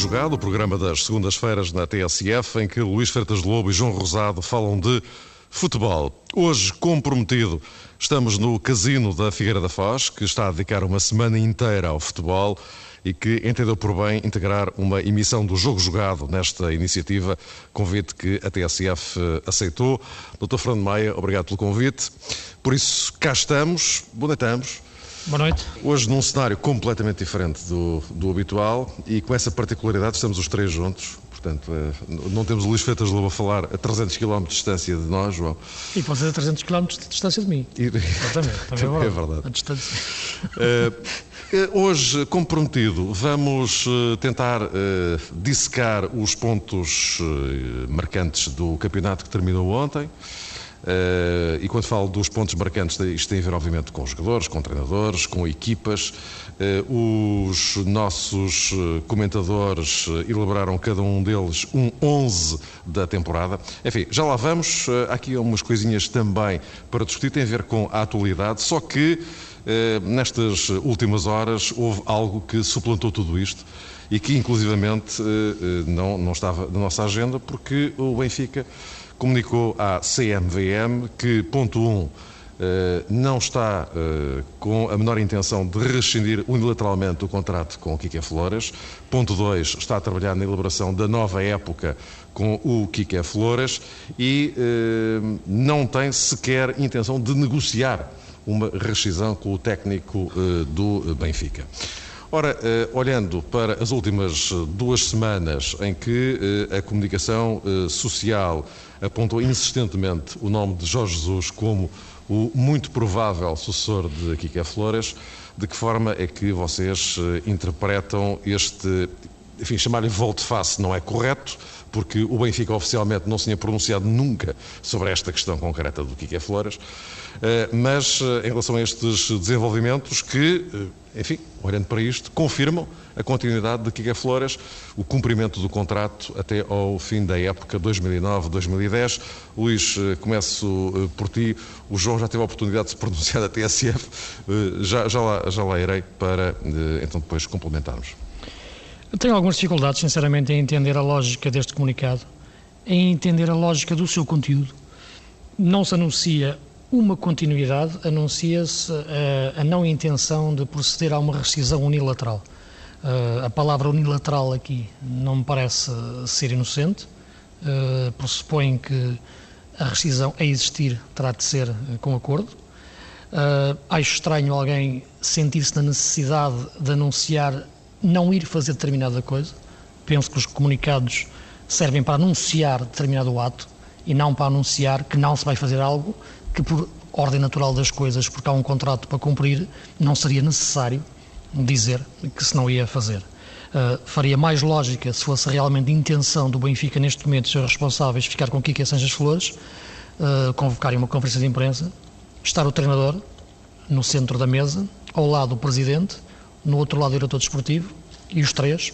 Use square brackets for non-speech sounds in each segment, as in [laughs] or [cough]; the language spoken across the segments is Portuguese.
Jogado, o programa das segundas-feiras na TSF, em que Luís Freitas Lobo e João Rosado falam de futebol. Hoje, comprometido, estamos no Casino da Figueira da Foz, que está a dedicar uma semana inteira ao futebol e que entendeu por bem integrar uma emissão do Jogo Jogado nesta iniciativa, convite que a TSF aceitou. Dr. Fernando Maia, obrigado pelo convite. Por isso, cá estamos, bonitamos. Boa noite. Hoje num cenário completamente diferente do, do habitual e com essa particularidade estamos os três juntos. Portanto, eh, não temos o Luís Feitas Lobo a falar a 300 km de distância de nós, João. E pode ser a 300 km de distância de mim. E... Exatamente, [laughs] também é verdade. É verdade. A distância. Uh, hoje, comprometido, vamos tentar uh, dissecar os pontos uh, marcantes do campeonato que terminou ontem. Uh, e quando falo dos pontos marcantes, isto tem a ver, obviamente, com jogadores, com treinadores, com equipas. Uh, os nossos comentadores elaboraram cada um deles um 11 da temporada. Enfim, já lá vamos. Há aqui umas coisinhas também para discutir, tem a ver com a atualidade, só que nestas últimas horas houve algo que suplantou tudo isto e que, inclusivamente, não, não estava na nossa agenda, porque o Benfica comunicou à CMVM que, ponto 1, um, não está com a menor intenção de rescindir unilateralmente o contrato com o Kike Flores. Ponto 2, está a trabalhar na elaboração da nova época com o Kike Flores e não tem sequer intenção de negociar uma rescisão com o técnico do Benfica. Ora, olhando para as últimas duas semanas em que a comunicação social apontou insistentemente o nome de Jorge Jesus como o muito provável sucessor de Kika Flores, de que forma é que vocês interpretam este, enfim, chamar-lhe volte-face não é correto, porque o Benfica oficialmente não se tinha pronunciado nunca sobre esta questão concreta do Kike Flores, mas em relação a estes desenvolvimentos que, enfim, olhando para isto, confirmam a continuidade de Kike Flores, o cumprimento do contrato até ao fim da época 2009-2010. Luís, começo por ti. O João já teve a oportunidade de se pronunciar da TSF, já, já, lá, já lá irei para então depois complementarmos. Eu tenho algumas dificuldades, sinceramente, em entender a lógica deste comunicado, em entender a lógica do seu conteúdo. Não se anuncia uma continuidade, anuncia-se a, a, não intenção de proceder a uma rescisão unilateral. Uh, a palavra unilateral aqui não me parece ser inocente, uh, pressupõe que a rescisão a existir terá de ser com acordo. Uh, acho estranho alguém sentir-se na necessidade de anunciar não ir fazer determinada coisa. Penso que os comunicados servem para anunciar determinado ato e não para anunciar que não se vai fazer algo que, por ordem natural das coisas, porque há um contrato para cumprir, não seria necessário dizer que se não ia fazer. Uh, faria mais lógica se fosse realmente intenção do Benfica, neste momento, ser responsáveis, ficar com Kike Sanches Flores, uh, convocarem uma conferência de imprensa, estar o treinador no centro da mesa, ao lado do presidente, no outro lado o diretor desportivo, e os três,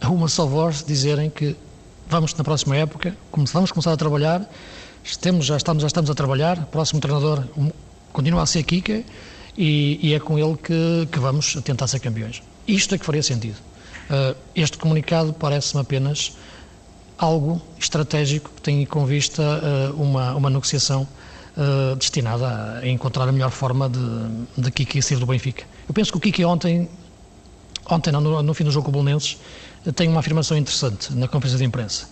a uma só voz, dizerem que vamos na próxima época, vamos começar a trabalhar, estamos, já, estamos, já estamos a trabalhar, o próximo treinador continua a ser Kika e, e é com ele que, que, vamos tentar ser campeões. Isto é que faria sentido. Uh, este comunicado parece-me apenas algo estratégico que tem com vista uh, uma, uma negociação uh, destinada a encontrar a melhor forma de, de Kiki sair do Benfica. Eu penso que o Kiki ontem, ontem não, no, no fim do jogo com o Bolonenses, tem uma afirmação interessante na conferência de imprensa.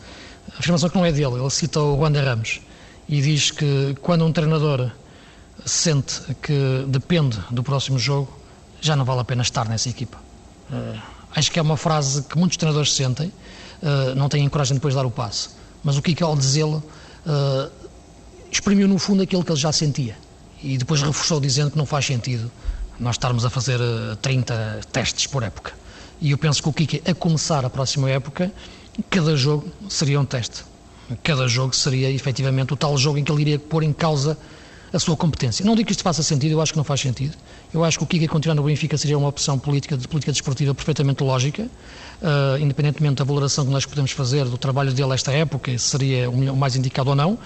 A afirmação que não é dele, ele cita o Wanda Ramos e diz que quando um treinador sente que depende do próximo jogo, já não vale a pena estar nessa equipa. Uh, acho que é uma frase que muitos treinadores sentem, uh, não têm coragem depois de dar o passe. Mas o Kiki, ao dizê-lo, uh, exprimiu no fundo aquilo que ele já sentia e depois reforçou dizendo que não faz sentido nós estarmos a fazer 30 testes por época. E eu penso que o Kiki, a começar a próxima época, cada jogo seria um teste. Cada jogo seria efetivamente o tal jogo em que ele iria pôr em causa a sua competência. Não digo que isto faça sentido, eu acho que não faz sentido. Eu acho que o Kika continuar no Benfica seria uma opção política, de política desportiva perfeitamente lógica, uh, independentemente da valoração que nós podemos fazer do trabalho dele esta época, seria o mais indicado ou não,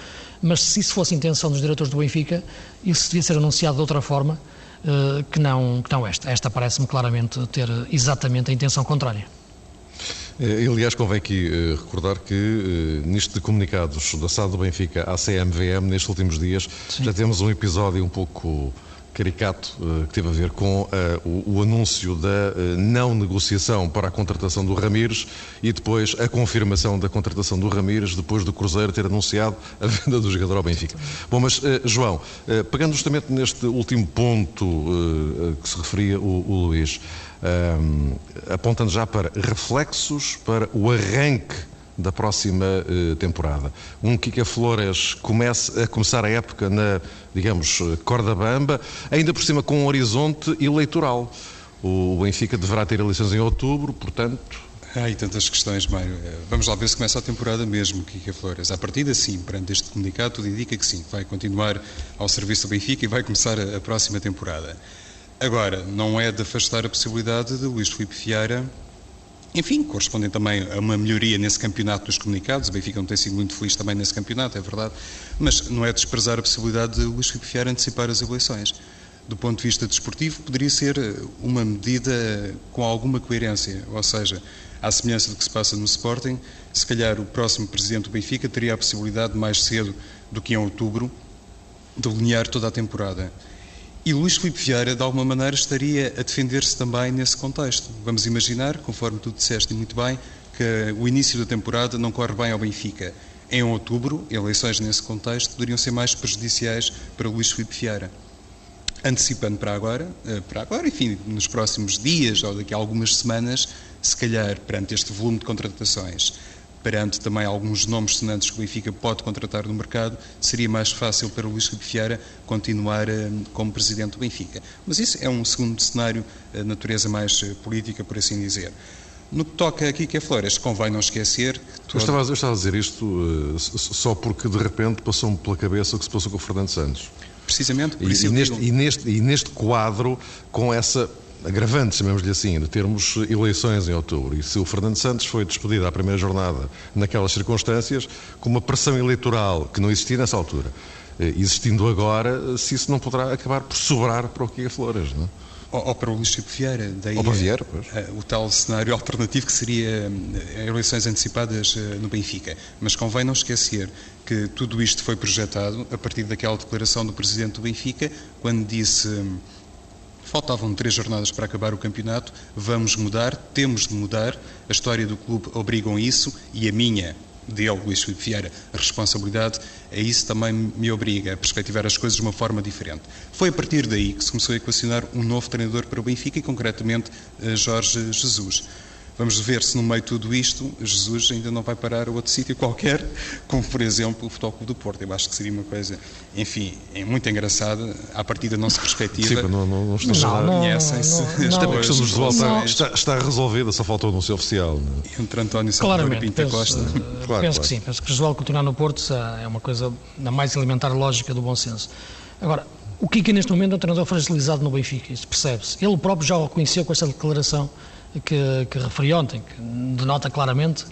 mas se isso fosse a intenção dos diretores do Benfica, isso devia ser anunciado de outra forma uh, que, não, que não esta. Esta parece-me claramente ter exatamente a intenção contrária. Eh, aliás, convém aqui eh, recordar que, eh, nisto de comunicados da SAD do Benfica à CMVM, nestes últimos dias, Sim. já temos um episódio um pouco caricato que teve a ver com uh, o, anúncio da uh, não negociação para a contratação do Ramires e depois a confirmação da contratação do Ramires depois do Cruzeiro ter anunciado a venda do jogador ao Benfica. Bom, mas João, pegando justamente neste último ponto que se referia o, o Luís, apontando já para reflexos para o arranque da próxima uh, temporada. Um Kika Flores comece a começar a época na, digamos, corda bamba, ainda por cima com um horizonte eleitoral. O Benfica deverá ter eleições em outubro, portanto. Há aí tantas questões, Mário. Eh, vamos lá ver se começa a temporada mesmo, Kika Flores. A partir sim, perante este comunicado, tudo indica que sim, vai continuar ao serviço do Benfica e vai começar a, a próxima temporada. Agora, não é de afastar a possibilidade de Luís Filipe Vieira enfim, correspondem também a uma melhoria nesse campeonato dos comunicados. O Benfica não tem sido muito feliz também nesse campeonato, é verdade. Mas não é desprezar a possibilidade de Luís Filipe antecipar as eleições. Do ponto de vista desportivo, poderia ser eh, uma medida com alguma coerência. Ou seja, à semelhança do que se passa no Sporting, se calhar o próximo presidente do Benfica teria a possibilidade, mais cedo do que em outubro, de delinear toda a temporada. E Luís Filipe Vieira, de alguma maneira, estaria a defender-se também nesse contexto. Vamos imaginar, conforme tu disseste muito bem, que o início da temporada não corre bem ao Benfica. Em outubro, eleições nesse contexto poderiam ser mais prejudiciais para Luís Filipe Vieira. Antecipando para agora, eh, para agora, enfim, nos próximos dias ou daqui a algumas semanas, se calhar perante este volume de contratações, perante também alguns nomes sonantes que o Benfica pode contratar no mercado, seria mais fácil para o Luís Filipe Vieira continuar uh, como presidente do Benfica. Mas isso é um segundo cenário, uh, natureza mais uh, política, por assim dizer. No que toca aqui que é Flores, convém não esquecer que eu, estava, eu estava a dizer isto só porque de repente passou-me pela cabeça o que se passou com o Fernando Santos. Precisamente, por e, e, neste, e, neste, e neste quadro, com essa agravante, chamemos-lhe assim, de termos eleições em outubro. E se o Fernando Santos foi despedido à primeira jornada naquelas circunstâncias, com uma pressão eleitoral que não existia nessa altura, eh, existindo agora, se isso não poderá acabar por sobrar para o Kika Flores, não é? Ou, ou, para o Luís Chico Vieira, daí ou para Vieira, pois. Eh, o tal cenário alternativo que seria eh, eleições antecipadas no Benfica. Mas convém não esquecer que tudo isto foi projetado a partir daquela declaração do Presidente do Benfica, quando disse Faltavam três jornadas para acabar o campeonato. Vamos mudar, temos de mudar. A história do clube obriga a isso e a minha, dele, Luís Filipe Vieira, responsabilidade, a isso também me obriga a perspectivar as coisas de uma forma diferente. Foi a partir daí que se começou a equacionar um novo treinador para o Benfica e, concretamente, eh, Jorge Jesus. Vamos ver se no meio de tudo isto Jesus ainda não vai parar a outro sítio qualquer, como por exemplo o Futebol Clube do Porto. Eu acho que seria uma coisa, enfim, é muito engraçada. À partida não se perspectiva. Sim, não, não, não está não, conhecem-se. Esta questão dos volta está, está resolvida, só faltou o anúncio oficial. É? Entre António Salvador e Pinta penso, Costa. Uh, claro, penso claro. que sim. Penso que Josual continuar no Porto é uma coisa da mais elementar lógica do bom senso. Agora, o Kika neste momento é um treinador fragilizado no Benfica, isso percebe-se. Ele próprio já o reconheceu com esta declaração que, que referi ontem, que denota claramente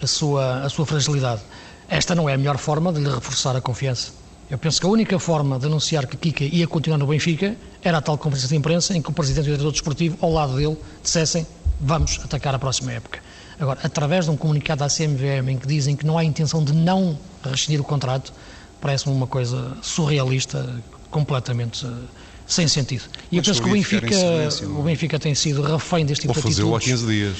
a sua, a sua fragilidade. Esta não é a melhor forma de lhe reforçar a confiança. Eu penso que a única forma de anunciar que Kika ia continuar no Benfica era a tal conferência de imprensa em que o Presidente e o Diretor Desportivo, ao lado dele, dissessem vamos atacar a próxima época. Agora, através de um comunicado à CMVM em que dizem que não há intenção de não rescindir o contrato, parece-me uma coisa surrealista, completamente sem sentido. E eu penso que o Benfica, o Benfica tem sido refém deste tipo Ou fazê-lo há 15 dias.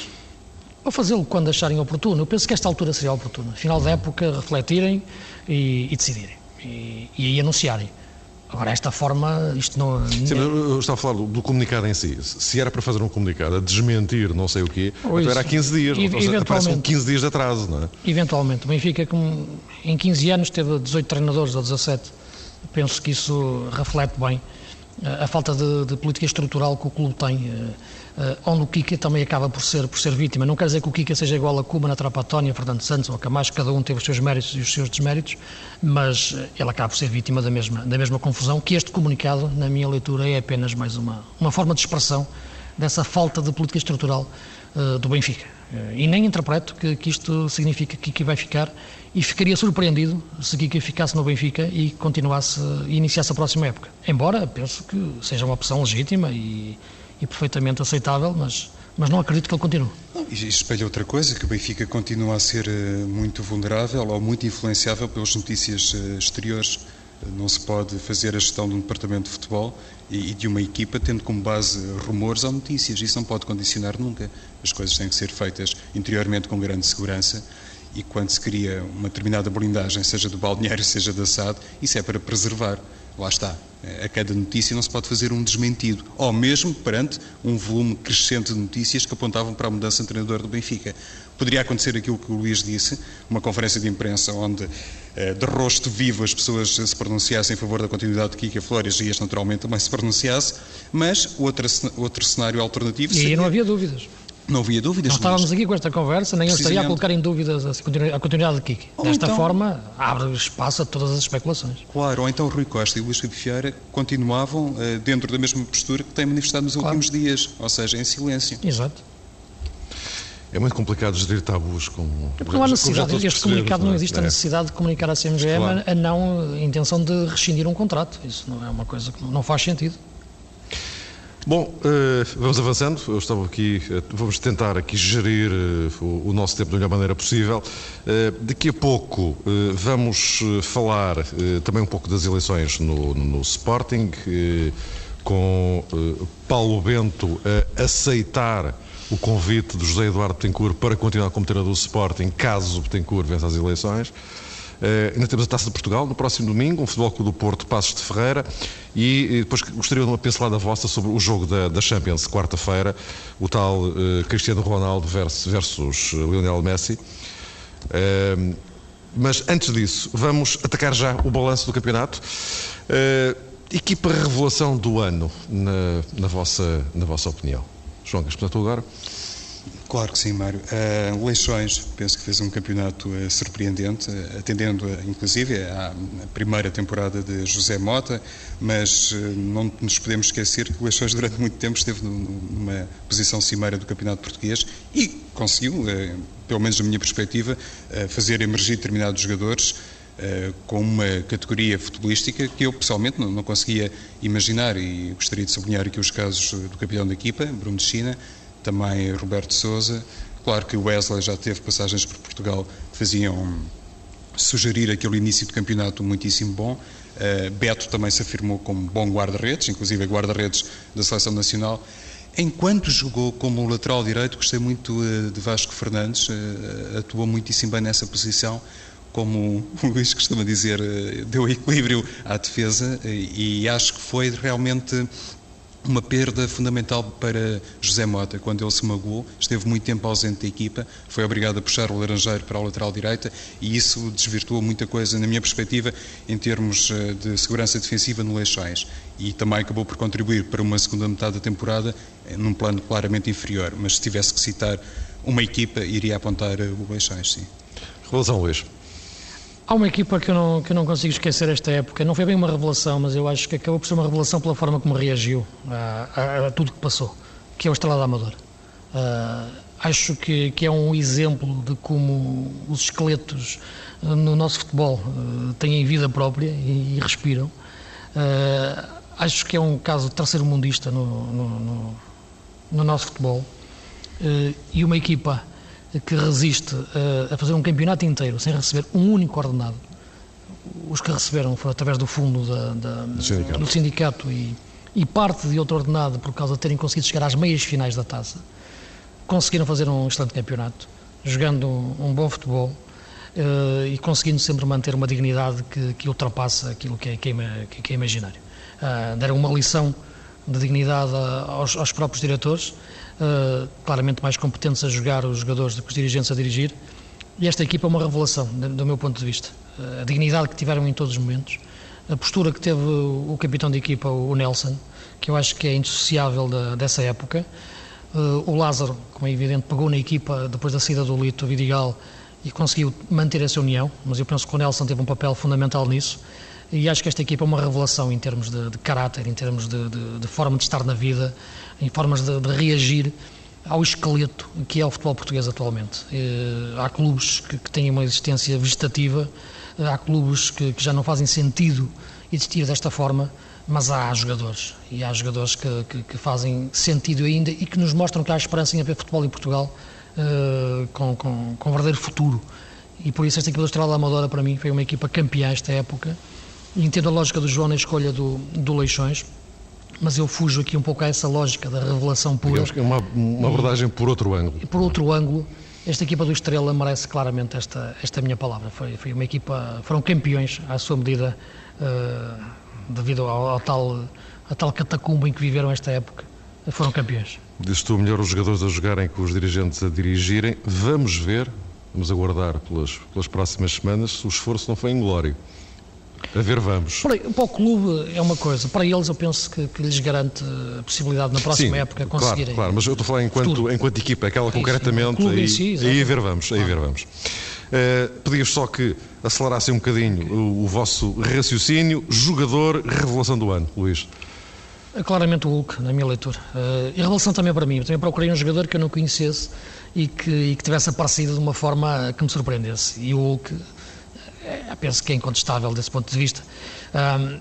Ou fazê-lo quando acharem oportuno. Eu penso que esta altura seria oportuna. Final da época, refletirem e, e decidirem. E, e aí anunciarem. Agora, esta forma, isto não. Sim, eu estava a falar do, do, comunicado em si. Se era para fazer um comunicado a desmentir não sei o quê, então era há 15 dias. E, eventualmente, 15 dias de atraso, não é? Eventualmente. O Benfica, como em 15 anos, teve 18 treinadores ou 17. Penso que isso reflete bem a falta de, de, política estrutural que o clube tem, eh, eh, onde o Kika também acaba por ser, por ser vítima. Não quer dizer que o Kika seja igual a Cuba, na Trapatónia, Fernando Santos ou Camacho, cada um teve os seus méritos e os seus desméritos, mas eh, ele acaba por ser vítima da mesma, da mesma confusão, que este comunicado, na minha leitura, é apenas mais uma, uma forma de expressão dessa falta de política estrutural do Benfica. Uh, e nem interpreto que, que isto significa que Kika vai ficar e ficaria surpreendido se Kika ficasse no Benfica e continuasse e iniciasse a próxima época. Embora penso que seja uma opção legítima e, e perfeitamente aceitável, mas mas não acredito que ele continue. E espelha outra coisa, que o Benfica continua a ser eh, muito vulnerável ou muito influenciável pelas notícias eh, exteriores. Não se pode fazer a gestão de um departamento de futebol e de uma equipa tendo como base rumores ou notícias. Isso não pode condicionar nunca. As coisas têm que ser feitas interiormente com grande segurança e quando se cria uma determinada blindagem, seja do balneário, seja da SAD, isso é para preservar. Lá está. A cada notícia não se pode fazer um desmentido, ou mesmo perante um volume crescente de notícias que apontavam para a mudança de treinador do Benfica. Poderia acontecer aquilo que o Luís disse, uma conferência de imprensa onde eh, de rosto vivo as pessoas se pronunciassem em favor da continuidade de Kika Flores e este naturalmente também se pronunciasse, mas outro, outro cenário alternativo E aí não havia dúvidas. Não havia dúvidas. Não estávamos aqui com esta conversa, nem eu estaria a colocar em dúvidas a continuidade de Kiki. Ou Desta então, forma, abre espaço a todas as especulações. Claro, ou então Rui Costa e Luís Filipe Vieira continuavam uh, dentro da mesma postura que têm manifestado nos claro. últimos dias, ou seja, em silêncio. Exato. É muito complicado gerir tabus com. É porque não há necessidade, este comunicado não existe a é. necessidade de comunicar à CMGM claro. a não a intenção de rescindir um contrato. Isso não é uma coisa que não faz sentido. Bom, uh, vamos avançando. Eu estava aqui, uh, vamos tentar aqui gerir uh, o, nosso tempo da melhor maneira possível. daqui a pouco vamos falar também um pouco das eleições no, no, Sporting, com Paulo Bento a aceitar o convite do José Eduardo Betancourt para continuar como treinador do Sporting, caso o Betancourt vença as eleições. Uh, ainda temos a Taça de Portugal no próximo domingo, um Futebol Clube do Porto, Passos de Ferreira e, e, depois gostaria de uma pincelada vossa sobre o jogo da, da Champions, quarta-feira, o tal uh, Cristiano Ronaldo versus, versus Lionel Messi. Uh, mas antes disso, vamos atacar já o balanço do campeonato. equipa revelação do ano, na, na, vossa, na vossa opinião. João, começar agora? Claro que sim, Mário. Uh, Leixões, penso que fez um campeonato uh, surpreendente, uh, atendendo inclusive à primeira temporada de José Mota, mas não nos podemos esquecer que Leixões durante muito tempo esteve numa posição cimeira do campeonato português e conseguiu, pelo menos da minha perspectiva, fazer emergir determinados jogadores com uma categoria futebolística que eu pessoalmente não, não conseguia imaginar e gostaria de sublinhar aqui os casos do capitão da equipa, Bruno de China, também Roberto Souza. Claro que o Wesley já teve passagens por Portugal que faziam sugerir aquele início de campeonato muitíssimo bom. Uh, Beto também se afirmou como bom guarda-redes, inclusive guarda-redes da Seleção Nacional. Enquanto jogou como lateral direito, gostei muito uh, de Vasco Fernandes, uh, atuou muitíssimo bem nessa posição, como o Luís costuma dizer, deu equilíbrio à defesa e acho que foi realmente uma perda fundamental para José Mota, quando ele se magoou, esteve muito tempo ausente da equipa, foi obrigado a puxar o Laranjeiro para a lateral direita e isso desvirtuou muita coisa, na minha perspectiva, em termos eh, de segurança defensiva no Leixões. E também acabou por contribuir para uma segunda metade da temporada eh, num plano claramente inferior. Mas se tivesse que citar uma equipa, iria apontar eh, o Leixões, sim. Relação Luís. Há uma equipa que eu, não, que eu não consigo esquecer esta época. Não foi bem uma revelação, mas eu acho que acabou por ser uma revelação pela forma como reagiu a, a, a tudo que passou, que é o Estrela da Amadora. Uh, acho que, que, é um exemplo de como os esqueletos uh, no nosso futebol uh, têm vida própria e, e respiram. acho que é um caso terceiro mundista no, no, no, no nosso futebol. e uma equipa que resiste a, a fazer um campeonato inteiro sem receber um único ordenado. Os que receberam foram através do fundo da, da, do sindicato, do sindicato e, e, parte de outro ordenado por causa de terem conseguido chegar às meias finais da taça. Conseguiram fazer um excelente campeonato, jogando um, um bom futebol uh, e conseguindo sempre manter uma dignidade que, que ultrapassa aquilo que é, que é, que é imaginário. Uh, deram uma lição de dignidade aos, aos próprios diretores uh, claramente mais competentes a jogar os jogadores do que os dirigentes a dirigir. E esta equipa é uma revelação, do meu ponto de vista. Uh, a dignidade que tiveram em todos os momentos, a postura que teve o, capitão de equipa, o Nelson, que eu acho que é indissociável da, dessa época. Uh, o Lázaro, como é evidente, pegou na equipa depois da saída do Lito Vidigal e conseguiu manter essa união, mas eu penso que o Nelson teve um papel fundamental nisso e acho que esta equipa é uma revelação em termos de, de caráter, em termos de, de, de, forma de estar na vida, em formas de, reagir ao esqueleto que é o futebol português atualmente. Eh, há clubes que, que, têm uma existência vegetativa, há clubes que, que, já não fazem sentido existir desta forma, mas há jogadores e há jogadores que, que, fazem sentido ainda e que nos mostram que há esperança em haver futebol em Portugal uh, com, com, com um verdadeiro futuro. E por isso esta equipa do Estrela Amadora para mim foi uma equipa campeã esta época. Entendo a lógica do João na escolha do, do Leixões, mas eu fujo aqui um pouco a essa lógica da revelação pura. Digamos que é uma, uma abordagem por outro ângulo. Por outro ângulo, esta equipa do Estrela merece claramente esta, esta minha palavra. Foi, foi uma equipa, foram campeões à sua medida. Uh, devido ao, ao tal, a tal catacumba em que viveram esta época, foram campeões. Dizes tu, melhor os jogadores a jogarem que os dirigentes a dirigirem. Vamos ver, vamos aguardar pelas, pelas próximas semanas se o esforço não foi inglório. A ver, vamos. Para, para, o clube é uma coisa, para eles eu penso que, que lhes garante a possibilidade na próxima sim, época conseguirem. Claro, claro, mas eu estou a falar enquanto, enquanto equipa, aquela sim, concretamente. Aí, si, aí ver vamos, aí ver vamos. Uh, Pedias só que acelerassem um bocadinho o, o, vosso raciocínio. Jogador, revelação do ano, Luís. É claramente o Hulk, na minha leitura. Uh, e revelação também para mim. Eu também procurei um jogador que eu não conhecesse e que, e que tivesse aparecido de uma forma que me surpreendesse. E o Hulk, é, penso que é incontestável desse ponto de vista. Um,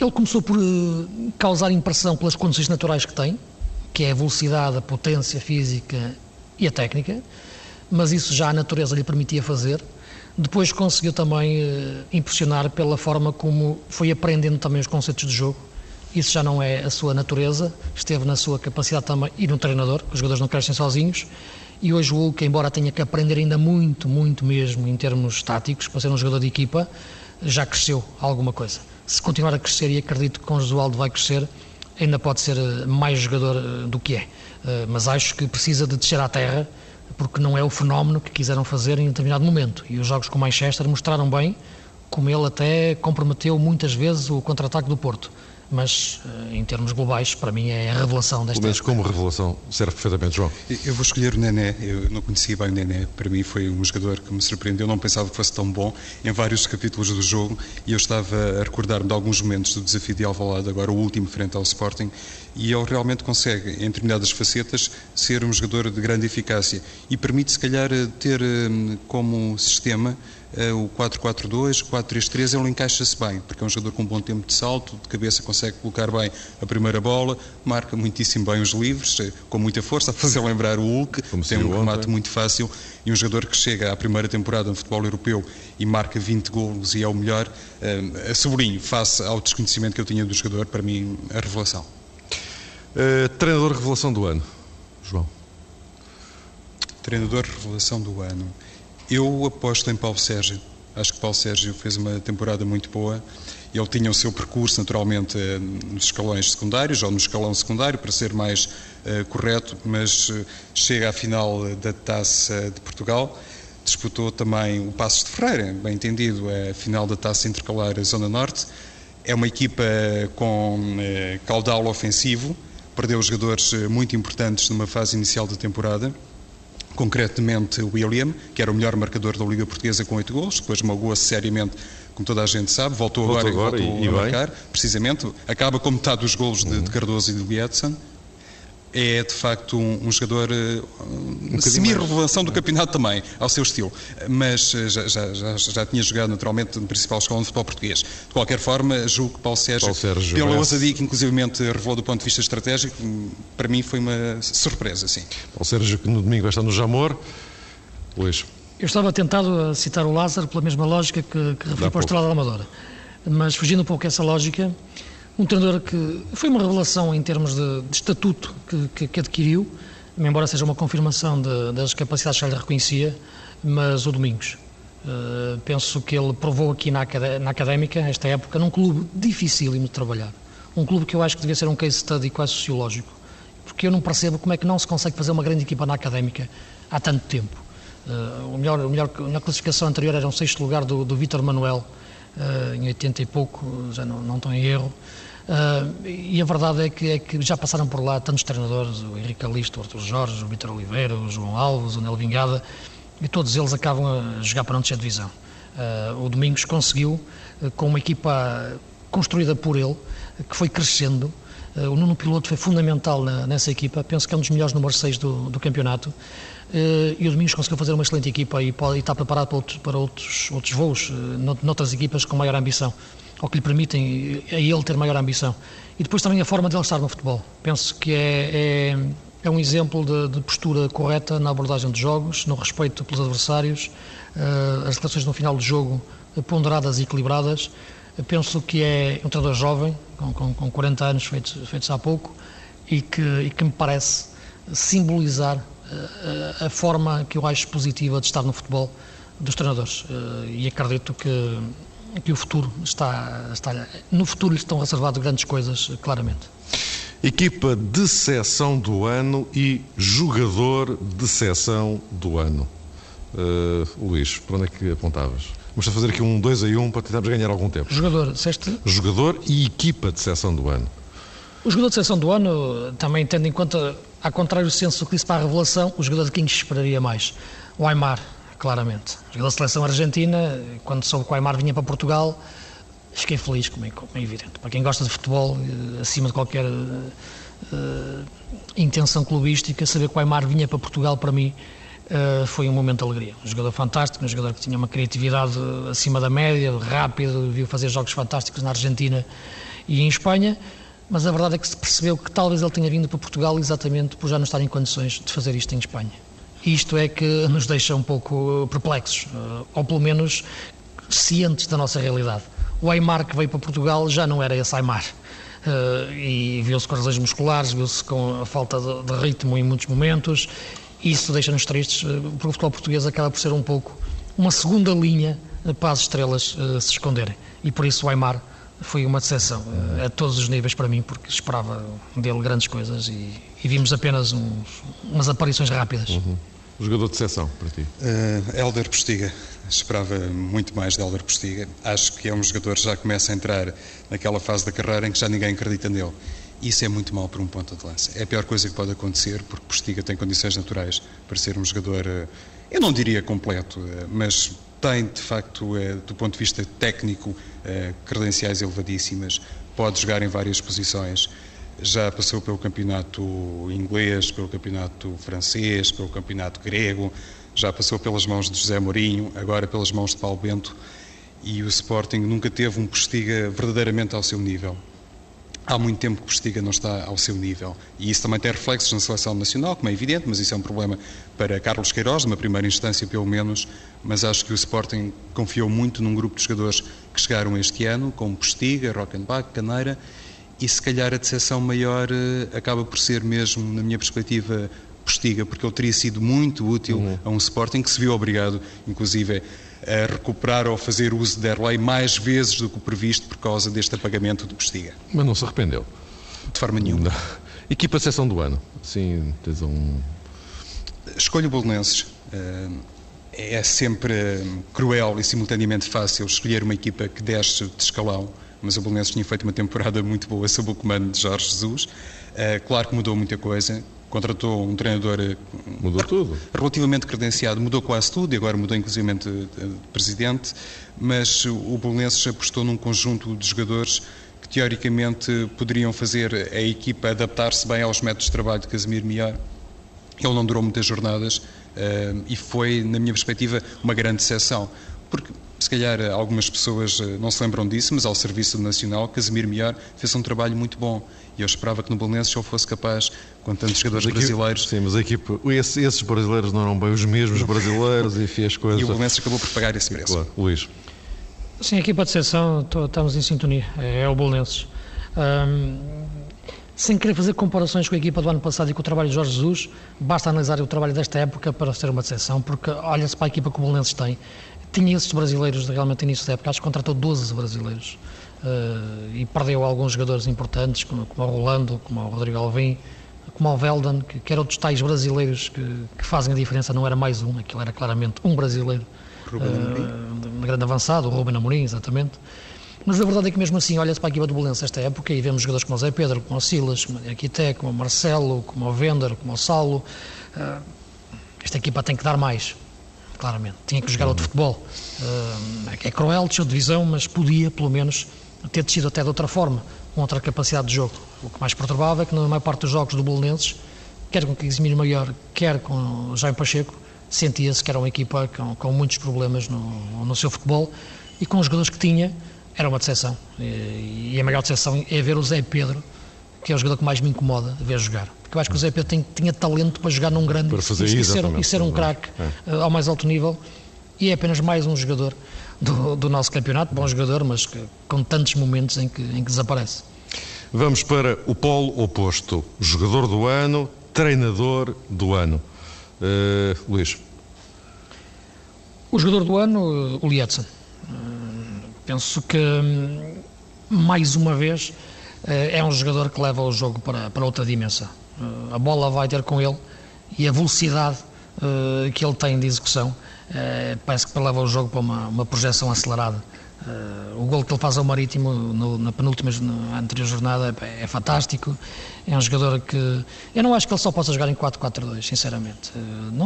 ele começou por causar impressão pelas condições naturais que tem, que é a velocidade, a potência física e a técnica mas isso já a natureza lhe permitia fazer. Depois conseguiu também uh, impressionar pela forma como foi aprendendo também os conceitos de jogo. Isso já não é a sua natureza, esteve na sua capacidade também e no treinador, que os jogadores não crescem sozinhos. E hoje o Hulk, embora tenha que aprender ainda muito, muito mesmo em termos táticos, para ser um jogador de equipa, já cresceu alguma coisa. Se continuar a crescer, e acredito que com o Josualdo vai crescer, ainda pode ser eh, mais jogador eh, do que é. Mas acho que precisa de descer à terra porque não é o fenómeno que quiseram fazer em determinado momento. E os jogos com Manchester mostraram bem como ele até comprometeu muitas vezes o contra-ataque do Porto mas eh, em termos globais, para mim é a revelação desta. Mas como revelação serve perfeitamente, João. Eu vou escolher o Nené, eu não conhecia bem o Nené, para mim foi um jogador que me surpreendeu, não pensava que fosse tão bom em vários capítulos do jogo. E eu estava a recordar-me de alguns momentos do desafio de Alvalade, agora o último frente ao Sporting, e ele realmente consegue, em determinadas facetas, ser um jogador de grande eficácia. E permite, se calhar, ter hum, como sistema eh, o 4-4-2, 4-3-3, ele encaixa-se bem, porque é um jogador com um bom tempo de salto, de cabeça consegue colocar bem a primeira bola, marca muitíssimo bem os livres, eh, com muita força, [laughs] a fazer lembrar o Hulk, Como tem um remate muito fácil, e um jogador que chega à primeira temporada no futebol europeu e marca 20 golos e é o melhor, uh, a sobrinho, face ao desconhecimento que eu tinha do jogador, para mim, a revelação. Uh, treinador revelação do ano, João. Treinador revelação do ano. Eu aposto em Paulo Sérgio. Acho que Paulo Sérgio fez uma temporada muito boa. Ele tinha o seu percurso, naturalmente, eh, nos escalões secundários, ou no escalão secundário, para ser mais uh, correto, mas uh, chega à final da Taça de Portugal. Disputou também o Passos de Ferreira, bem entendido, a final da Taça Intercalar Zona Norte. É uma equipa com uh, caudal ofensivo, perdeu jogadores muito importantes numa fase inicial da temporada concretamente o William, que era o melhor marcador da Liga Portuguesa com oito gols, depois magoou-se seriamente, como toda a gente sabe, voltou, voltou agora, agora, e voltou e, a marcar, bem. precisamente, acaba com metade dos golos de, de Cardoso e de Lietzen, é de facto um, um jogador uh, um semi-revelação do campeonato também, ao seu estilo, mas uh, já, já, já, já, tinha jogado naturalmente no principal escola de futebol português. De qualquer forma, julgo que Paulo Sérgio, Paulo Sérgio pela ousadia que inclusivamente revelou do ponto de vista estratégico, para mim foi uma surpresa, sim. Paulo Sérgio que no domingo vai estar no Jamor, Luís. Eu estava tentado a citar o Lázaro pela mesma lógica que, que referi para o Estrela da Amadora, mas fugindo um pouco essa lógica, um treinador que foi uma revelação em termos de, de estatuto que, que, que, adquiriu, embora seja uma confirmação de, das capacidades que ele reconhecia, mas o Domingos. Uh, penso que ele provou aqui na, na Académica, esta época, num clube dificílimo de trabalhar. Um clube que eu acho que devia ser um case study quase sociológico, porque eu não percebo como é que não se consegue fazer uma grande equipa na Académica há tanto tempo. Uh, o melhor, o melhor, na classificação anterior era um sexto lugar do, do Vítor Manuel, uh, em 80 e pouco, já não, não estou em erro. Uh, e a verdade é que, é que, já passaram por lá tantos treinadores, o Henrique Alisto, o Arthur Jorge, o Vitor Oliveira, o João Alves, o Nel Vingada, e todos eles acabam a jogar para não descer divisão. Uh, o Domingos conseguiu, uh, com uma equipa construída por ele, que foi crescendo, o Nuno Piloto foi fundamental na, nessa equipa, penso que é um dos melhores números 6 do, do campeonato, e o Domingos conseguiu fazer uma excelente equipa e, pode, e está preparado para outros, para outros, outros voos, noutras equipas com maior ambição. Ou que lhe permitem a ele ter maior ambição. E depois também a forma de ele estar no futebol. Penso que é, é, é um exemplo de, de, postura correta na abordagem de jogos, no respeito pelos adversários, uh, as declarações no final do jogo ponderadas e equilibradas. penso que é um treinador jovem, com, com, com 40 anos feitos, feitos há pouco, e que, e que me parece simbolizar uh, a forma que eu acho positiva de estar no futebol dos treinadores. Uh, e acredito que que o futuro está, está no futuro lhe estão reservadas grandes coisas, claramente. Equipa de seleção do ano e jogador de seleção do ano. Uh, Luís, para onde é que apontavas? Vamos fazer aqui um 2 a 1 um para tentarmos ganhar algum tempo. Jogador, disseste? Jogador e equipa de seleção do ano. O jogador de seleção do ano, também tendo em conta, ao contrário do senso que disse para a revelação, o jogador de quem esperaria mais. O Aymar, claramente. Jogador da seleção argentina, quando soube que o Aymar vinha para Portugal, fiquei feliz, como é, como é evidente. Para quem gosta de futebol, eh, acima de qualquer uh, intenção clubística, saber que o Aymar vinha para Portugal, para mim, uh, foi um momento de alegria. Um jogador fantástico, um jogador que tinha uma criatividade acima da média, rápido, viu fazer jogos fantásticos na Argentina e em Espanha. Mas a verdade é que se percebeu que talvez ele tenha vindo para Portugal exatamente por já não estar em condições de fazer isto em Espanha. Isto é que nos deixa um pouco perplexos, eh, ou pelo menos cientes da nossa realidade. O Aymar que veio para Portugal já não era esse Aymar. Uh, e viu-se com lesões musculares, viu-se com a falta de, ritmo em muitos momentos. Isso deixa-nos tristes, porque o futebol português acaba por ser um pouco uma segunda linha para as estrelas se esconderem. E por isso o Aymar foi uma decepção a todos os níveis para mim, porque esperava dele grandes coisas e, e vimos apenas uns, umas aparições rápidas. Uhum. Jogador de seleção para ti? Uh, Helder Postiga. Esperava muito mais de Helder Postiga. Acho que é um jogador que já começa a entrar naquela fase da carreira em que já ninguém acredita nele. Isso é muito mal para um ponta de lança. É a pior coisa que pode acontecer, porque Postiga tem condições naturais para ser um jogador, eh, eu não diria completo, eh, mas tem, de facto, do ponto de vista técnico, credenciais elevadíssimas, pode jogar em várias posições já passou pelo campeonato inglês, pelo campeonato francês, pelo campeonato grego, já passou pelas mãos de José Mourinho, agora pelas mãos de Paulo Bento, e o Sporting nunca teve um Postiga verdadeiramente ao seu nível. Há muito tempo que o Postiga não está ao seu nível. E isso também tem reflexos na seleção nacional, como é evidente, mas isso é um problema para Carlos Queiroz, numa primeira instância pelo menos. Mas acho que o Sporting confiou muito num grupo de jogadores que chegaram este ano, como Postiga, Rockenbach, Caneira, e se calhar a decepção maior uh, acaba por ser mesmo, na minha perspectiva, Postiga, porque ele teria sido muito útil uhum. a um Sporting que se viu obrigado, inclusive, a recuperar ou fazer uso da Erlei mais vezes do que o previsto por causa deste apagamento de Postiga. Mas não se arrependeu? De forma nenhuma. Não. Equipa sessão do ano? Sim, tens um... Escolho o Bolonenses. Eh, é sempre cruel e simultaneamente fácil escolher uma equipa que desce de escalão mas o Belenenses tinha feito uma temporada muito boa sob o comando de Jorge Jesus. Uh, claro que mudou muita coisa, contratou um treinador eh, mudou tudo. relativamente credenciado, mudou quase tudo e agora mudou inclusive de presidente, mas o Belenenses apostou num conjunto de jogadores que teoricamente poderiam fazer a equipa adaptar-se bem aos métodos de trabalho de Casemiro Miar. Ele não durou muitas jornadas uh, e foi, na minha perspectiva, uma grande decepção, porque se calhar algumas pessoas eh, não se lembram disso, mas ao Serviço Nacional, Casimiro Miar fez um trabalho muito bom. E eu esperava que no Belenenses ele fosse capaz, com tantos jogadores brasileiros. Sim, mas a equipe, esses, esses, brasileiros não eram bem os mesmos [laughs] brasileiros e fez coisas. E o Belenenses acabou por pagar esse preço. Claro. Luís. Sim, a equipa de seleção, estamos em sintonia, é, é o Belenenses. Um, sem querer fazer comparações com a equipa do ano passado e com o trabalho de Jorge Jesus, basta analisar o trabalho desta época para ser uma decepção, porque olha-se para a equipa que o Belenenses tem tinha esses brasileiros realmente início da época, acho que contratou 12 brasileiros uh, e perdeu alguns jogadores importantes, como, como o Rolando, como o Rodrigo Alvim, como o Velden, que, que eram dos tais brasileiros que, que, fazem a diferença, não era mais um, aquilo era claramente um brasileiro. uh, grande avançado, o Ruben Amorim, exatamente. Mas a verdade é que mesmo assim, olha-se para a equipa do Belenense esta época e vemos jogadores como o Zé Pedro, como o Silas, como o Aquité, como o Marcelo, como o Vender, como o Saulo. Uh, esta equipa tem que dar mais claramente. Tinha que jogar outro futebol. É cruel, desceu de divisão, mas podia, pelo menos, ter descido até de outra forma, com outra capacidade de jogo. O que mais perturbava é que, na maior parte dos jogos do Belenenses, quer com o Casimiro Maior, quer com Jaime Pacheco, sentia-se que era uma equipa com, com muitos problemas no, no, seu futebol e com os jogadores que tinha, era uma decepção. E a maior decepção é ver o Zé Pedro, que é o jogador que mais me incomoda ver jogar. Porque eu acho que o Zé Pedro tem, tinha talento para jogar num grande para fazer e, ser, e ser um craque é. Eh, ao mais alto nível. E é apenas mais um jogador do, do nosso campeonato, bom jogador, mas que, com tantos momentos em que, em que desaparece. Vamos para o polo oposto. Jogador do ano, treinador do ano. Uh, Luís. O jogador do ano, o Lietzen. Uh, penso que, hum, mais uma vez, uh, é um jogador que leva o jogo para, para outra dimensão. a bola vai ter com ele e a velocidade que ele tem de execução parece que leva o jogo para uma, uma projeção acelerada. O gol que ele faz ao Marítimo no, na penúltima na anterior jornada é, é, fantástico. É um jogador que. Eu não acho que ele só possa jogar em 4-4-2, sinceramente.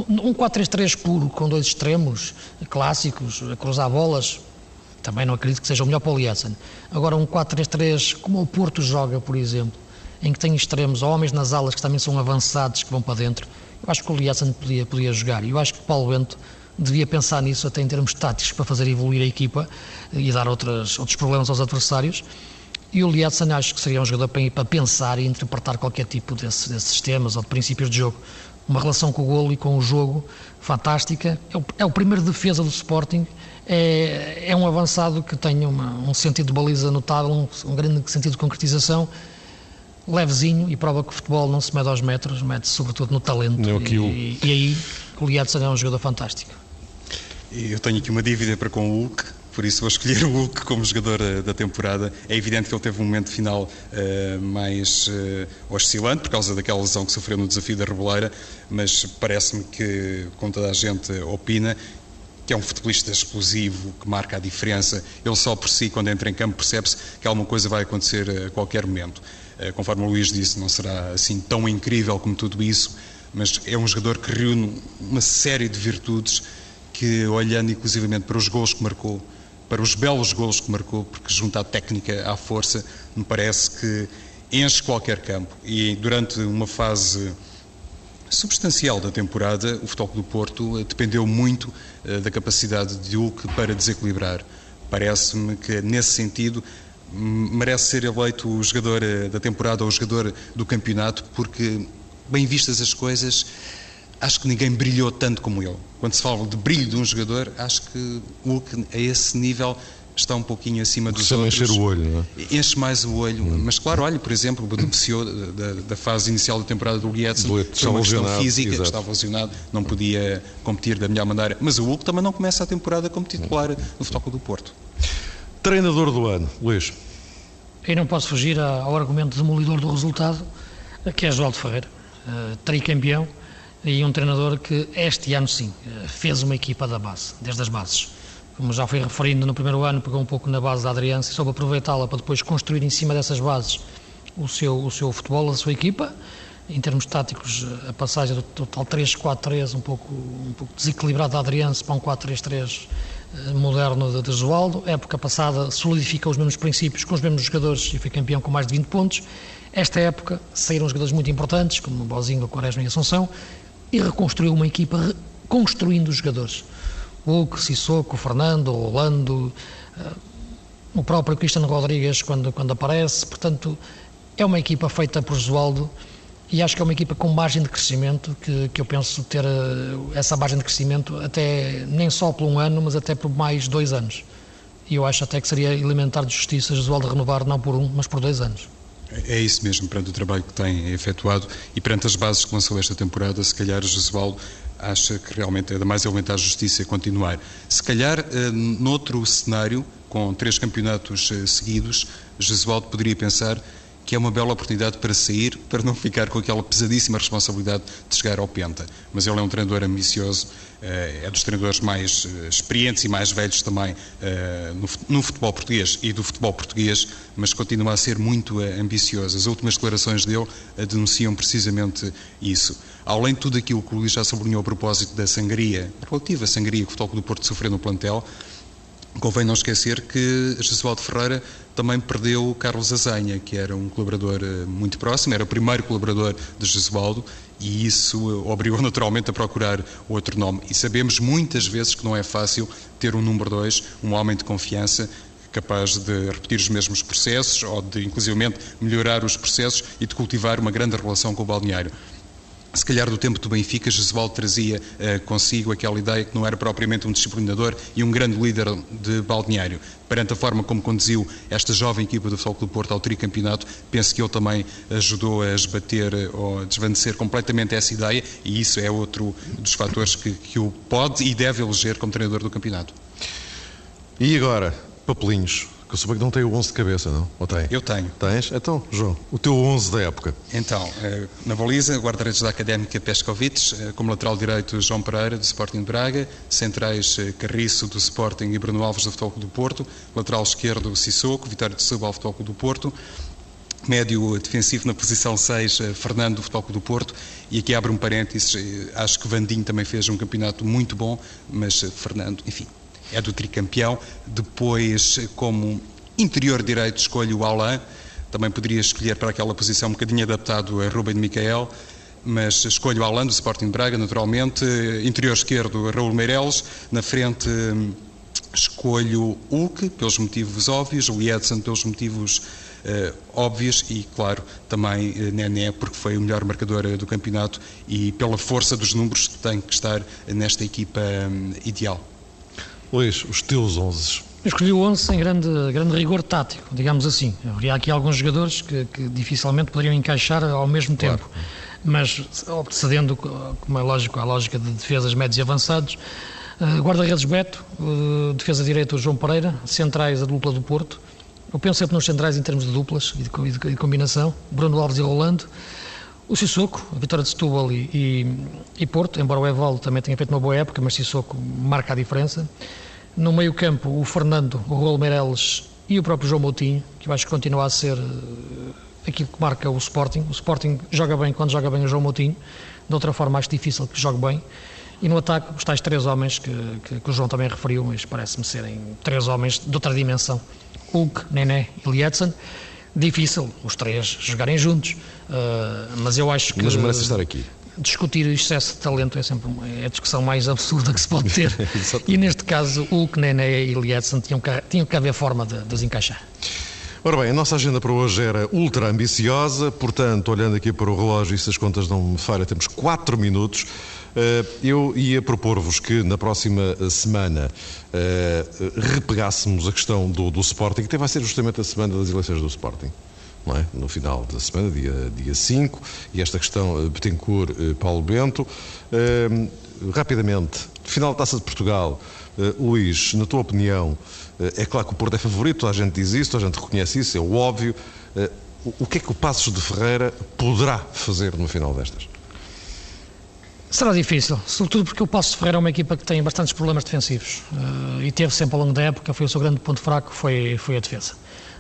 Um 4-3-3 puro, com dois extremos clássicos, a cruzar bolas, também não acredito que seja o melhor para o Lietzen. Agora, um 4-3-3, como o Porto joga, por exemplo, em que tem extremos, homens nas alas que também são avançados, que vão para dentro, eu acho que o Lietzen podia, podia jogar. E eu acho que o Paulo Bento devia pensar nisso até em termos táticos para fazer evoluir a equipa e dar outras, outros problemas aos adversários. E o Lietzen acho que seria um jogador para, para pensar e interpretar qualquer tipo desse, desses sistemas ou de princípios de jogo. Uma relação com o golo e com o jogo fantástica. É o, é o primeiro defesa do Sporting. É, é um avançado que tem uma, um sentido de baliza notável, um, um grande sentido de concretização levezinho e prova que o futebol não se mede aos metros, mede-se sobretudo no talento. E, e, e, aí o Lietzen é um jogador fantástico. Eu tenho aqui uma dívida para com o Hulk, por isso vou escolher o Hulk como jogador eh, da temporada. É evidente que ele teve um momento final uh, mais uh, oscilante por causa daquela lesão que sofreu no desafio da Reboleira, mas parece-me que, como toda a gente opina, que é um futebolista explosivo, que marca a diferença. Ele só por si, quando entra em campo, percebe-se que alguma coisa vai acontecer a qualquer momento. Uh, conforme o Luís disse, não será assim tão incrível como tudo isso, mas é um jogador que reúne uma série de virtudes que, olhando inclusivamente para os gols que marcou, para os belos gols que marcou, porque junta a técnica à força, me parece que enche qualquer campo. E durante uma fase substancial da temporada, o Futebol do Porto dependeu muito uh, da capacidade de Hulk para desequilibrar. Parece-me que, nesse sentido, merece ser eleito o jogador eh, da temporada ou o jogador do campeonato, porque, bem vistas as coisas, acho que ninguém brilhou tanto como ele. Quando se fala de brilho de um jogador, acho que Hulk, a esse nível, está um pouquinho acima dos Precisa outros. encher o olho, não é? Enche mais o olho. Hum. Mas, claro, olha, por exemplo, beneficiou da, da fase inicial da temporada do Lietzen, foi uma questão física, exato. estava lesionado, não podia competir da melhor maneira. Mas o Hulk também não começa a temporada como titular no Futebol do Porto. Treinador do ano, Luís. Eu não posso fugir ao argumento demolidor do resultado, que é João de Ferreira, uh, tricampeão e um treinador que este ano sim eh, fez uma equipa da base, desde as bases. Como já fui referindo no primeiro ano, pegou um pouco na base da Adriança e soube aproveitá-la para depois construir em cima dessas bases o seu, o seu futebol, a sua equipa. Em termos táticos, a passagem do total 3-4-3, um pouco, um pouco desequilibrado da Adriança para um 4-3-3 eh, moderno de, de Joaldo. Época passada solidifica os mesmos princípios com os mesmos jogadores e foi campeão com mais de 20 pontos. Esta época saíram jogadores muito importantes, como Bozinho, Quaresma e Assunção, e reconstruiu uma equipa construindo os jogadores. O Sissoko, Fernando, Rolando, uh, o próprio Cristiano Rodrigues quando, quando aparece. Portanto, é uma equipa feita por Josualdo e acho que é uma equipa com margem de crescimento, que, que eu penso ter uh, essa margem de crescimento até nem só por um ano, mas até por mais dois anos. E eu acho até que seria elementar de justiça Josualdo renovar não por um, mas por dois anos. É isso mesmo, perante o trabalho que tem efetuado e perante as bases que lançou esta temporada, se calhar Jesualdo acha que realmente é da mais elementar justiça continuar. Se calhar, eh, noutro cenário, com três campeonatos eh, seguidos, Jesualdo poderia pensar que é uma bela oportunidade para sair, para não ficar com aquela pesadíssima responsabilidade de chegar ao Penta. Mas ele é um treinador ambicioso, eh, é dos treinadores mais eh, experientes e mais velhos também eh, no futebol português e do futebol português, mas continua a ser muito ambicioso. As últimas declarações dele denunciam precisamente isso. Além de tudo aquilo que o Luís já sublinhou a propósito da sangria, relativa sangria que o Futebol do Porto sofreu no plantel, Convém não esquecer que Jesualdo Ferreira também perdeu Carlos Azanha, que era um colaborador eh, muito próximo, era o primeiro colaborador de Jesualdo, e isso o obrigou naturalmente a procurar outro nome. E sabemos muitas vezes que não é fácil ter um número dois, um homem de confiança, capaz de repetir os mesmos processos ou de, inclusivamente, melhorar os processos e de cultivar uma grande relação com o balneário. Se calhar do tempo do Benfica, Jesualdo trazia uh, consigo aquela ideia que não era propriamente um disciplinador e um grande líder de balneário. Perante a forma como conduziu esta jovem equipa do Futebol do Porto ao tricampeonato, penso que ele também ajudou a esbater ou a desvanecer completamente essa ideia e isso é outro dos fatores que, que o pode e deve eleger como treinador do campeonato. E agora, papelinhos. Que eu suponho que não tem o 11 de cabeça, não? Ou tem? Eu tenho. Tens? Então, João, o teu 11 da época. Então, eh, na baliza, guarda-redes da Académica Pescovitch, eh, como lateral direito João Pereira, do Sporting de Braga, centrais eh, Carriço, do Sporting e Bruno Alves, do Futebol do Porto, lateral esquerdo Sissoko, Vitória de Setúbal, Futebol do Porto, médio defensivo na posição 6, Fernando do Futebol do Porto, e aqui abre um parênteses, acho que Vandinho também fez um campeonato muito bom, mas Fernando, enfim, é do tricampeão. Depois, como interior direito, escolho o Alain. Também poderia escolher para aquela posição um bocadinho adaptado a Ruben Micael, mas escolho o Alain do Sporting Braga, naturalmente. Interior esquerdo, Raul Meireles. Na frente, escolho Hulk, pelos motivos óbvios, o Edson, pelos motivos uh, óbvios, e, claro, também uh, Nené, porque foi o melhor marcador uh, do campeonato e pela força dos números tem que estar nesta equipa um, ideal. Luís, os teus 11. Eu escolhi o 11 sem grande, grande rigor tático, digamos assim. Haveria aqui alguns jogadores que, que, dificilmente poderiam encaixar ao mesmo claro. tempo. Mas, cedendo, como é lógico, à lógica de defesas médios e avançados, uh, guarda-redes Beto, uh, defesa direita João Pereira, centrais a dupla do Porto. Eu penso sempre nos centrais em termos de duplas e de, de, de combinação. Bruno Alves e Rolando. O Sissoko, a vitória de Setúbal e, e, e, Porto, embora o Evaldo também tenha feito uma boa época, mas Sissoko marca a diferença. No meio campo, o Fernando, o Rolo Meireles e o próprio João Moutinho, que eu acho que continua a ser uh, aquilo que marca o Sporting. O Sporting joga bem quando joga bem o João Moutinho, de outra forma acho difícil que jogue bem. E no ataque, os tais três homens que, que, que o João também referiu, mas parece-me serem três homens de outra dimensão. Hulk, Nené e Lietzen difícil os três jogarem juntos, uh, mas eu acho que. Mas merece estar aqui. Discutir o excesso de talento é sempre é a discussão mais absurda que se pode ter. [laughs] e neste caso, Hulk, Nené e Lietzen tinham que, tinham que haver forma de, de os encaixar. Ora bem, a nossa agenda para hoje era ultra ambiciosa, portanto, olhando aqui para o relógio e se as contas não me falham, temos 4 minutos. Eh, eu ia propor-vos que na próxima semana eh, repegássemos a questão do, do Sporting, que vai ser justamente a semana das eleições do Sporting. É? no final da semana, dia, dia 5, e esta questão eh, Betancourt, Paulo Bento. rapidamente, final da Taça de Portugal, Luís, na tua opinião, é claro que o Porto é favorito, a gente diz isso, a gente reconhece isso, é o óbvio. o que é que o Passos de Ferreira poderá fazer no final destas? Será difícil, sobretudo porque o Passo Ferreira é uma equipa que tem bastantes problemas defensivos uh, e teve sempre ao longo da época, foi o seu grande ponto fraco, foi, foi a defesa.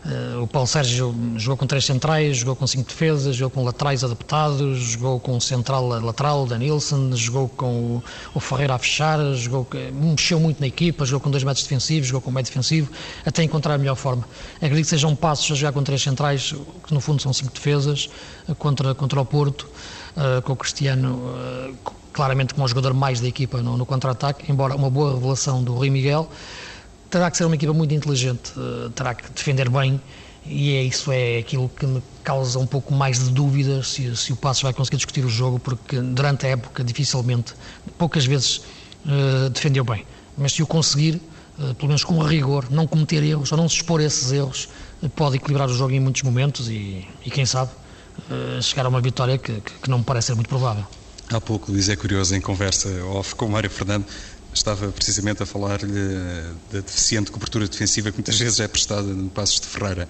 Uh, o Paulo Sérgio jogou com três centrais, jogou com cinco defesas, jogou com laterais adaptados, jogou com o central lateral, da Nilsson, jogou com o, o, Ferreira a fechar, jogou, mexeu muito na equipa, jogou com dois médios defensivos, jogou com um médio defensivo, até encontrar a melhor forma. Acredito que sejam passos a jogar com três centrais, que no fundo são cinco defesas, contra, contra o Porto, uh, com o Cristiano claramente como um jogador mais da equipa no, no contra-ataque, embora uma boa revelação do Rui Miguel. Terá que ser uma equipa muito inteligente, uh, terá que defender bem e é isso é aquilo que me causa um pouco mais de dúvidas se, se o Passos vai conseguir discutir o jogo, porque durante a época dificilmente, poucas vezes uh, defendeu bem. Mas se o conseguir, uh, pelo menos com rigor, não cometer erros ou não se expor a esses erros, pode equilibrar o jogo em muitos momentos e, e quem sabe, chegar a uma vitória que, que não me parece ser muito provável. Há pouco, Luís, é curioso, em conversa off com o Mário Fernando, estava precisamente a falar-lhe da deficiente cobertura defensiva que muitas [laughs] vezes é prestada no Passos de Ferreira.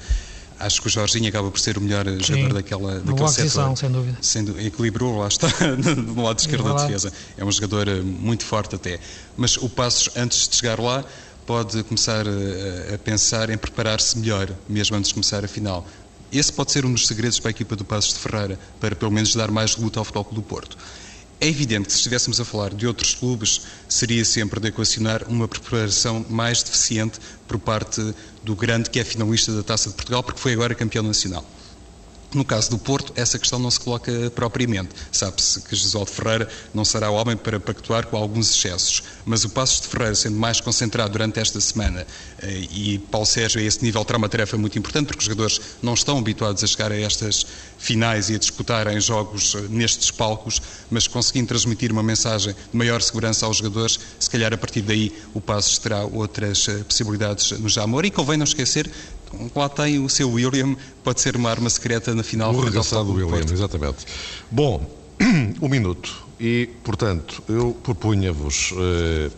Acho que o Jorginho acaba por ser o melhor Sim, jogador daquela, daquele setor. sem dúvida. Sendo, equilibrou, lá está, [laughs] no lado esquerdo da defesa. É um jogador eh, muito forte até. Mas o Passos, antes de chegar lá, pode começar a, a pensar em preparar-se melhor, mesmo antes de começar a final. Esse pode ser um dos segredos para a equipa do Passos de Ferreira, para pelo menos dar mais luta ao Futebol do Porto. É evidente que se estivéssemos a falar de outros clubes, seria sempre de equacionar uma preparação mais deficiente por parte do grande que é finalista da Taça de Portugal, porque foi agora campeão nacional. No caso do Porto, essa questão não se coloca propriamente. Sabe-se que Josualdo Ferreira não será o homem para pactuar com alguns excessos, mas o Passos de Ferreira, sendo mais concentrado durante esta semana, eh, e Paulo Sérgio a esse nível terá uma tarefa muito importante, porque os jogadores não estão habituados a chegar a estas finais e a disputarem jogos eh, nestes palcos, mas conseguindo transmitir uma mensagem de maior segurança aos jogadores, se calhar a partir daí o Passos terá outras eh, possibilidades no Jamor. E convém não esquecer lá tem o seu William, pode ser uma arma secreta na final. O regaçado William, exatamente. Bom, [clears throat] um minuto. E, portanto, eu propunha-vos uh,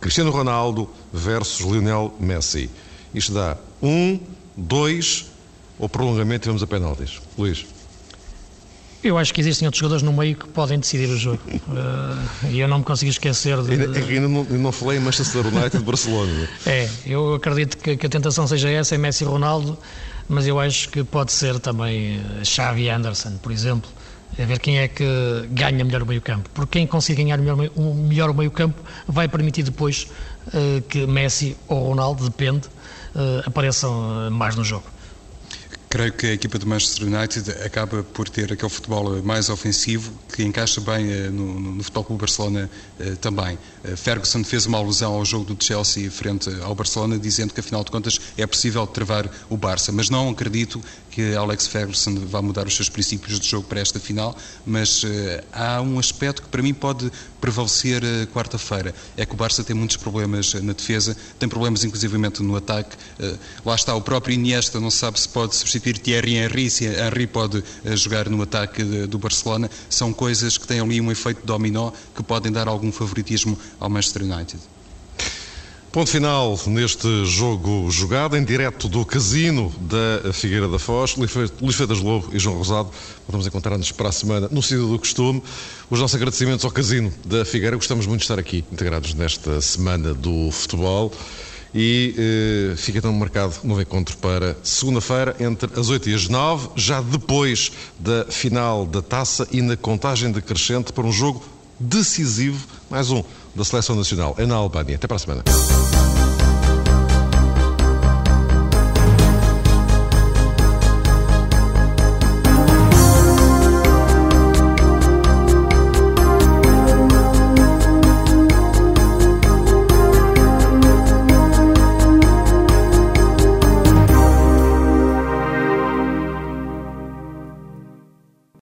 Cristiano Ronaldo versus Lionel Messi. Isto dá um, dois, ou prolongamento e vamos a penaltis. Luís. Eu acho que existem outros jogadores no meio que podem decidir o jogo. Uh, [laughs] e eu não me consigo esquecer de. Ainda, ainda não, não falei em Manchester United de [laughs] Barcelona. É, eu acredito que, que, a tentação seja essa, é Messi e Ronaldo, mas eu acho que pode ser também eh, Xavi Anderson, por exemplo. A ver quem é que ganha melhor o meio-campo. Porque quem consegue ganhar melhor, um, melhor o meio-campo vai permitir depois uh, que Messi ou Ronaldo, depende, uh, apareçam mais no jogo. Creio que a equipa do Manchester United acaba por ter aquele futebol mais ofensivo que encaixa bem eh, no, no, no Futebol Clube Barcelona eh, também. Eh, Ferguson fez uma alusão ao jogo do Chelsea frente ao Barcelona, dizendo que afinal de contas é possível travar o Barça, mas não acredito que Alex Ferguson vá mudar os seus princípios de jogo para esta final, mas há um aspecto que para mim pode prevalecer quarta-feira, é que o Barça tem muitos problemas na defesa, tem problemas inclusivamente no ataque, lá está o próprio Iniesta, não sabe se pode substituir Thierry Henry, se Henry pode eh, jogar no ataque do Barcelona, são coisas que têm ali um efeito dominó que podem dar algum favoritismo ao Manchester United. Ponto final neste jogo jogado em direto do casino da Figueira da Foz. Luís Freitas Lobo e João Rosado, vamos encontrar-nos para a semana no sítio do costume. Os nossos agradecimentos ao casino da Figueira. Gostamos muito de estar aqui integrados nesta semana do futebol e eh, fica então marcado um novo encontro para segunda-feira entre as 8 e as 9, já depois da final da taça e na contagem decrescente para um jogo decisivo, mais um, da Seleção Nacional. É na Albânia. Até para a semana.